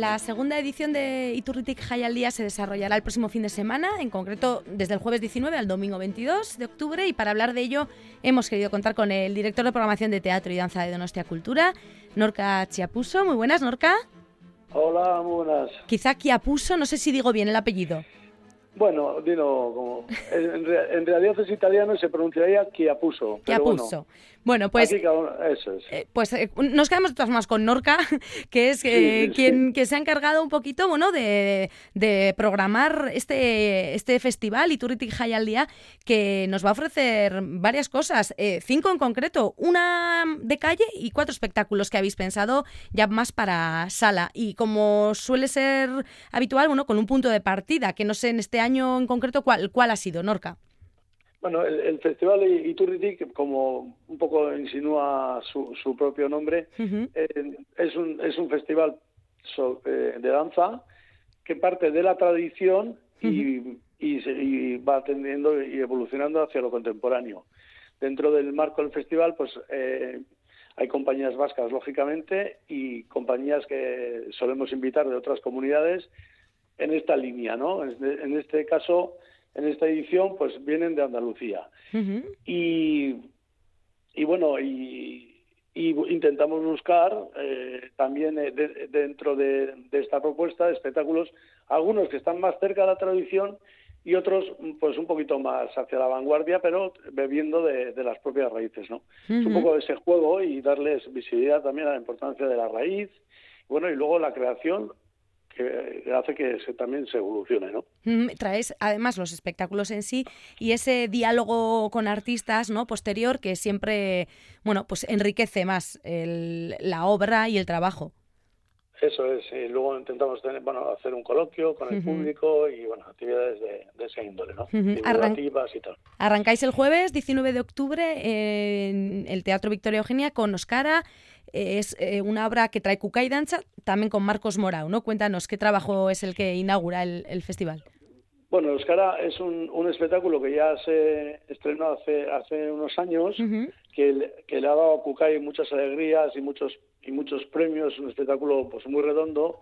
La segunda edición de Iturritic Jai al Día se desarrollará el próximo fin de semana, en concreto desde el jueves 19 al domingo 22 de octubre, y para hablar de ello hemos querido contar con el director de programación de teatro y danza de Donostia Cultura, Norca Chiapuso. Muy buenas, Norca. Hola, muy buenas. Quizá Chiapuso, no sé si digo bien el apellido. Bueno, dilo como. En, realidad es italiano y se pronunciaría Chiapuso. Chiapuso. Bueno, pues, eh, pues eh, nos quedamos de más con Norca, que es eh, quien que se ha encargado un poquito, bueno, de, programar este, este festival Iturritic High al día, que nos va a ofrecer varias cosas, cinco en concreto, una de calle y cuatro espectáculos que habéis pensado ya más para sala. Y como suele ser habitual, bueno, con un punto de partida, que no sé en este año en concreto cuál, cuál ha sido, Norca. Bueno, el, Festival Iturritic, como un poco insinúa su, su propio nombre, eh, es, un, es un festival eh, de danza que parte de la tradición y, y, va atendiendo y evolucionando hacia lo contemporáneo. Dentro del marco del festival, pues eh, hay compañías vascas, lógicamente, y compañías que solemos invitar de otras comunidades en esta línea, ¿no? En este caso, en esta edición pues vienen de Andalucía. y, y bueno, y, intentamos buscar eh, también eh, dentro de, esta propuesta de espectáculos algunos que están más cerca de la tradición y otros pues un poquito más hacia la vanguardia, pero bebiendo de, las propias raíces, ¿no? Es un poco de ese juego y darles visibilidad también a la importancia de la raíz, bueno, y luego la creación que hace que se, también se evolucione, ¿no? Mm, traes además los espectáculos en sí y ese diálogo con artistas, ¿no? Posterior que siempre, bueno, pues enriquece más la obra y el trabajo. Eso es, y luego intentamos tener, bueno, hacer un coloquio con el público y bueno, actividades de, de ese índole, ¿no? Divulgativas y tal. Arrancáis el jueves 19 de octubre en el Teatro Victoria Eugenia con Oscara. Es eh, una obra que trae Cuca y Danza, también con Marcos Morao, ¿no? Cuéntanos, ¿qué trabajo es el que inaugura el, festival? Bueno, Oscara es un, un, espectáculo que ya se estrenó hace, hace unos años, que, que, le ha dado a Cucay muchas alegrías y muchos y muchos premios, un espectáculo pues muy redondo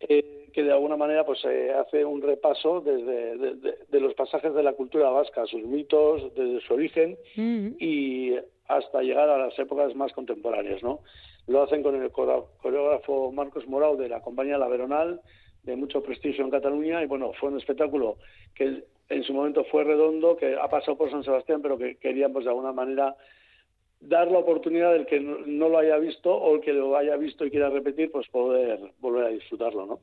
eh, que de alguna manera pues eh, hace un repaso desde de, los pasajes de la cultura vasca, sus mitos, desde su origen mm. y hasta llegar a las épocas más contemporáneas, ¿no? Lo hacen con el coreógrafo Marcos Morao de la compañía La Veronal, de mucho prestigio en Cataluña y bueno, fue un espectáculo que en su momento fue redondo, que ha pasado por San Sebastián, pero que querían pues de alguna manera dar la oportunidad del que no, lo haya visto o el que lo haya visto y quiera repetir, pues poder volver a disfrutarlo, ¿no?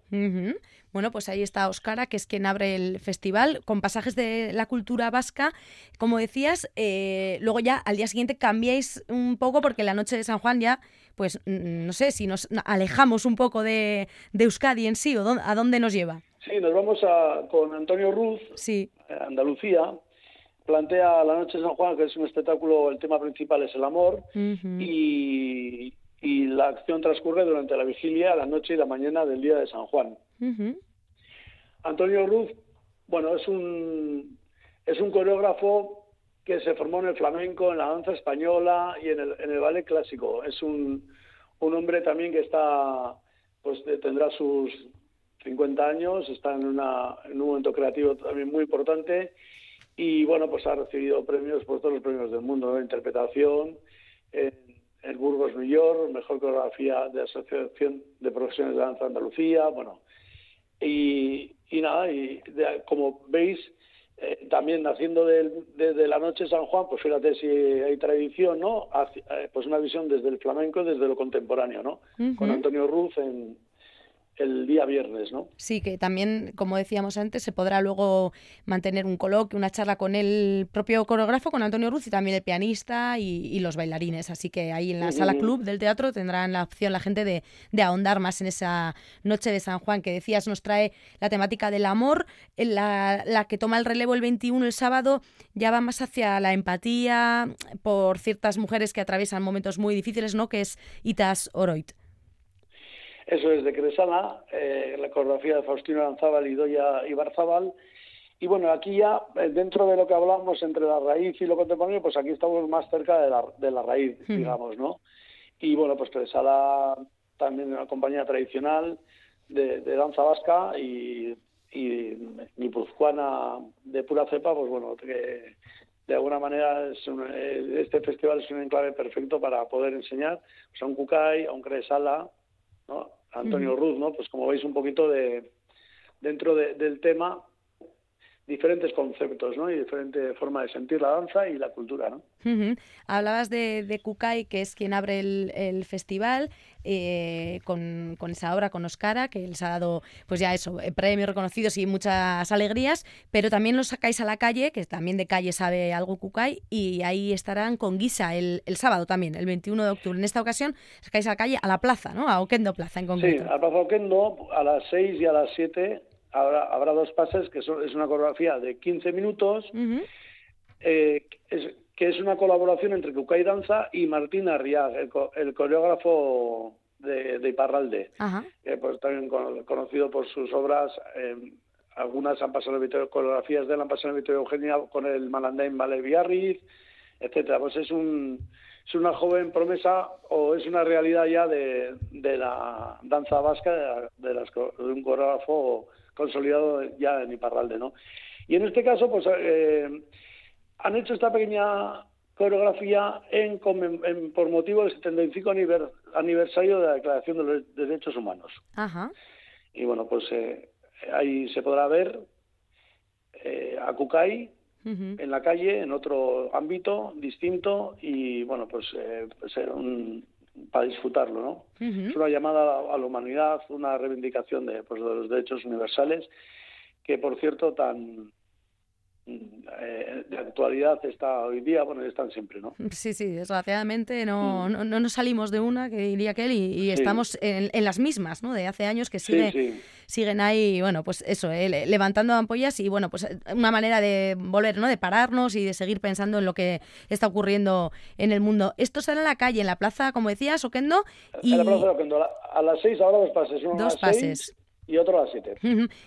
Bueno, pues ahí está Oscara, que es quien abre el festival con pasajes de la cultura vasca. Como decías, eh, luego ya al día siguiente cambiáis un poco porque la noche de San Juan ya, pues no sé, si nos alejamos un poco de, Euskadi en sí o a dónde nos lleva. Sí, nos vamos a, con Antonio Ruz, sí. Andalucía, plantea La Noche de San Juan, que es un espectáculo, el tema principal es el amor, y, la acción transcurre durante la vigilia, la noche y la mañana del día de San Juan. Antonio Ruz, bueno, es un, es un coreógrafo que se formó en el flamenco, en la danza española y en el, en el ballet clásico. Es un, un hombre también que está, pues tendrá sus 50 años, está en, una, en un momento creativo también muy importante y bueno, pues ha recibido premios por todos los premios del mundo, de interpretación, en el Burgos New York, mejor coreografía de Asociación de Profesiones de Danza Andalucía, bueno, y, y nada, y como veis, eh, también naciendo desde la noche de San Juan, pues fíjate si hay tradición, ¿no? Eh, pues una visión desde el flamenco, desde lo contemporáneo, ¿no? Con Antonio Ruz en, el día viernes, ¿no? Sí, que también, como decíamos antes, se podrá luego mantener un coloquio, una charla con el propio coreógrafo, con Antonio Ruz y también el pianista y, los bailarines. Así que ahí en la sala club del teatro tendrán la opción la gente de, ahondar más en esa noche de San Juan que decías nos trae la temática del amor, la, la que toma el relevo el 21 el sábado ya va más hacia la empatía por ciertas mujeres que atraviesan momentos muy difíciles, ¿no? Que es Itas Oroit. Eso es de Cresana, eh, la coreografía de Faustino Lanzábal y Doya Ibarzábal. Y bueno, aquí ya, eh, dentro de lo que hablamos entre la raíz y lo contemporáneo, pues aquí estamos más cerca de la, de la raíz, digamos, ¿no? Y bueno, pues Cresala también una compañía tradicional de, danza vasca y, y guipuzcoana de pura cepa, pues bueno, que de alguna manera es eh, este festival es un enclave perfecto para poder enseñar pues, a un Kukai, a un Cresala, ¿no? Antonio Ruz, ¿no? Pues como veis un poquito de dentro del tema diferentes conceptos ¿no? y diferente forma de sentir la danza y la cultura. ¿no? Hablabas de, de, Kukai, que es quien abre el, festival, eh, con, con, esa obra, con Oscara, que les ha dado, pues ya eso, eh, premios reconocidos y muchas alegrías, pero también los sacáis a la calle, que también de calle sabe algo Kukai, y ahí estarán con Guisa el, el sábado también, el 21 de octubre. En esta ocasión sacáis a la calle, a la plaza, ¿no? A Oquendo Plaza en concreto. Sí, a Plaza Oquendo, a las 6 y a las 7 habrá, habrá dos pases, que es una coreografía de 15 minutos, eh, que es una colaboración entre Kukai Danza y Martín Arriag, el, coreógrafo de, Iparralde, pues también conocido por sus obras. Eh, algunas han pasado en coreografías de él han pasado en el Eugenia con el Malandain Vale Villarriz, etcétera. Pues es un es una joven promesa o es una realidad ya de, de la danza vasca, de, de, de un coreógrafo consolidado ya en Iparralde, ¿no? Y en este caso, pues eh, han hecho esta pequeña coreografía en, por motivo del 75 aniversario de la Declaración de los Derechos Humanos. Ajá. Y bueno, pues eh, ahí se podrá ver eh, a Kukai en la calle, en otro ámbito distinto, y bueno, pues, pues un, para disfrutarlo, ¿no? Es una llamada a la humanidad, una reivindicación de, pues, de los derechos universales, que por cierto tan eh, de actualidad está hoy día, bueno, están siempre, ¿no? Sí, sí, desgraciadamente no, mm. no, no, nos salimos de una, que diría aquel, y, y estamos en, en, las mismas, ¿no? De hace años que sigue, siguen ahí, bueno, pues eso, eh, levantando ampollas y, bueno, pues eh, una manera de volver, ¿no? De pararnos y de seguir pensando en lo que está ocurriendo en el mundo. Esto será en la calle, en la plaza, como decías, Oquendo. Y... En la plaza de Oquendo, a las seis ahora dos pases. Uno dos pases y otro a las 7.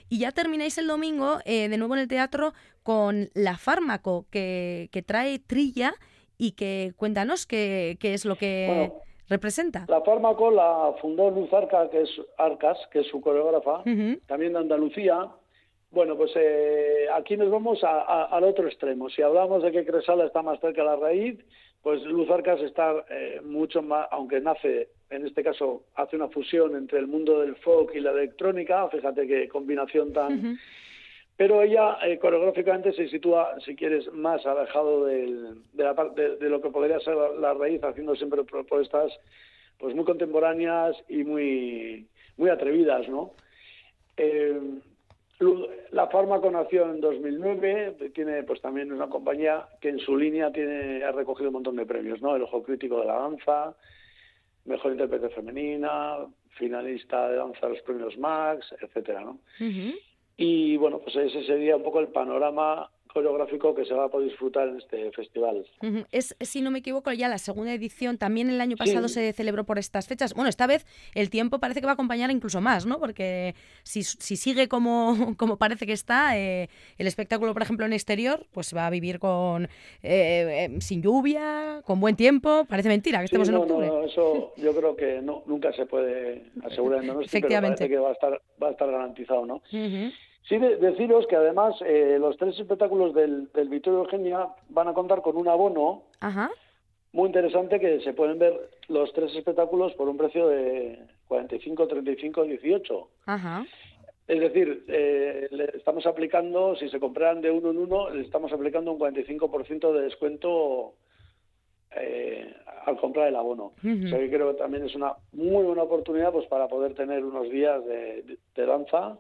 Y ya termináis el domingo eh, de nuevo en el teatro con La Fármaco, que, que trae Trilla y que cuéntanos qué, qué es lo que representa. La Fármaco la fundó Luz Arca, que es Arcas, que es su coreógrafa, también de Andalucía. Bueno, pues eh, aquí nos vamos al otro extremo. Si hablamos de que Cresala está más cerca de la raíz, pues Luz Arcas está eh, mucho más, aunque nace en este caso hace una fusión entre el mundo del folk y la electrónica, fíjate qué combinación tan... Pero ella eh, coreográficamente se sitúa, si quieres, más alejado de, la parte de, lo que podría ser la, raíz, haciendo siempre propuestas pues muy contemporáneas y muy, muy atrevidas, ¿no? Eh, la Fármaco nació en 2009, tiene pues también una compañía que en su línea tiene ha recogido un montón de premios, ¿no? El Ojo Crítico de la Danza, mejor intérprete femenina, finalista de danza de los premios Max, etcétera, ¿no? Y bueno, pues ese sería un poco el panorama coreográfico que se va a poder disfrutar en este festival. Es, si no me equivoco, ya la segunda edición, también el año pasado se celebró por estas fechas. Bueno, esta vez el tiempo parece que va a acompañar incluso más, ¿no? Porque si, si sigue como, como parece que está, eh, el espectáculo, por ejemplo, en exterior, pues va a vivir con eh, eh, sin lluvia, con buen tiempo. Parece mentira que estemos en octubre. No, eso yo creo que no, nunca se puede asegurar, ¿no? Efectivamente. Pero parece que va a estar, va a estar garantizado, ¿no? Sí, deciros que además eh, los tres espectáculos del, del Vittorio Eugenia van a contar con un abono muy interesante que se pueden ver los tres espectáculos por un precio de 45, 35, 18. Ajá. Es decir, eh, le estamos aplicando, si se compraran de uno en uno, le estamos aplicando un 45% de descuento eh, al comprar el abono. O sea que creo que también es una muy buena oportunidad pues para poder tener unos días de danza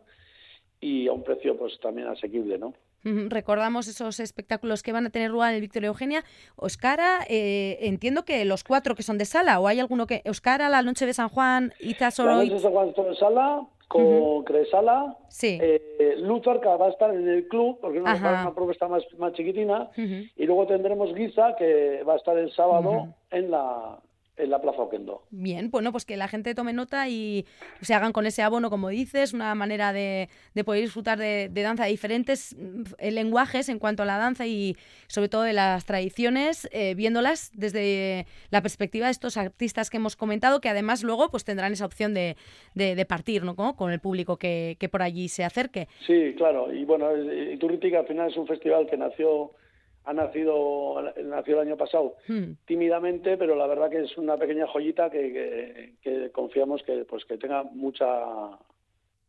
y a un precio pues también asequible, ¿no? Recordamos esos espectáculos que van a tener lugar en el Victoria Eugenia. Oscara, eh, entiendo que los cuatro que son de sala, o hay alguno que. Oscara, La Noche de San Juan, Iza Solo. La Noche de San Juan de sala, con Cresala. Sí. Eh, Luzarca va a estar en el club, porque es una, propuesta más, más chiquitina. Y luego tendremos Guiza, que va a estar el sábado en la en la Plaza Oquendo. Bien, bueno, pues que la gente tome nota y se hagan con ese abono, como dices, una manera de, poder disfrutar de, danza de diferentes mm, lenguajes en cuanto a la danza y sobre todo de las tradiciones, eh, viéndolas desde la perspectiva de estos artistas que hemos comentado, que además luego pues tendrán esa opción de, de, partir ¿no? con el público que, que, por allí se acerque. Sí, claro, y bueno, Iturritica al final es un festival que nació ha nacido, nació el año pasado hmm. tímidamente, pero la verdad que es una pequeña joyita que, que, confiamos que pues que tenga mucha,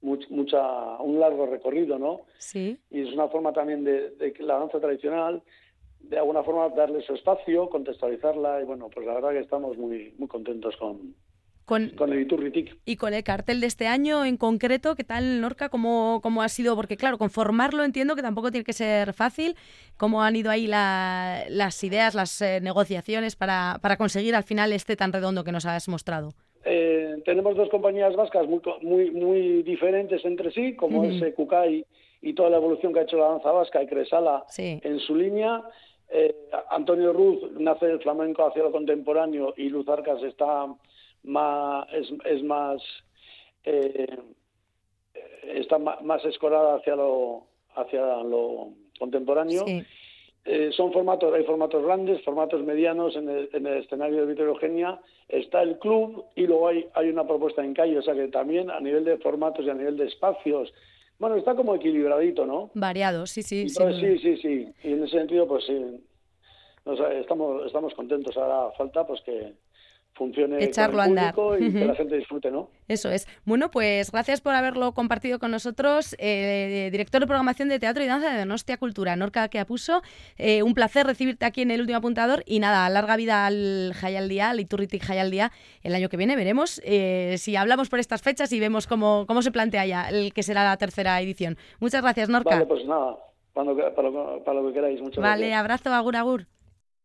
mucha un largo recorrido, ¿no? Sí. Y es una forma también de, de la danza tradicional de alguna forma darle su espacio, contextualizarla y bueno, pues la verdad que estamos muy muy contentos con, con, el Iturritic. Y con el cartel de este año en concreto, ¿qué tal, Norca? ¿Cómo, ¿Cómo ha sido? Porque claro, conformarlo entiendo que tampoco tiene que ser fácil. ¿Cómo han ido ahí las ideas, las eh, negociaciones para, para conseguir al final este tan redondo que nos has mostrado? Eh, tenemos dos compañías vascas muy, muy, muy diferentes entre sí, como es eh, Kukai y toda la evolución que ha hecho la danza vasca y Cresala en su línea. Antonio Ruz nace del flamenco hacia lo contemporáneo y Luz Arcas está más, es, es más eh, está más escorada hacia lo hacia lo contemporáneo. Eh, son formatos, hay formatos grandes, formatos medianos en el, en el escenario de Víctor Eugenia, está el club y luego hay, hay una propuesta en calle, o sea que también a nivel de formatos y a nivel de espacios, bueno, está como equilibradito, ¿no? Variado, sí, sí. sí, sí, sí. Y en ese sentido, pues sí, estamos, estamos contentos. Ahora falta pues que, funcione Echarlo a andar. y que la gente disfrute, ¿no? Eso es. Bueno, pues gracias por haberlo compartido con nosotros, eh, director de programación de teatro y danza de Donostia Cultura, Norca que Eh, un placer recibirte aquí en el último apuntador y nada, larga vida al Día, al Iturritic Día el año que viene. Veremos eh, si hablamos por estas fechas y vemos cómo, cómo se plantea ya el que será la tercera edición. Muchas gracias, Norca. Vale, pues nada, para lo que, para lo, que queráis. Muchas vale, abrazo, agur, agur.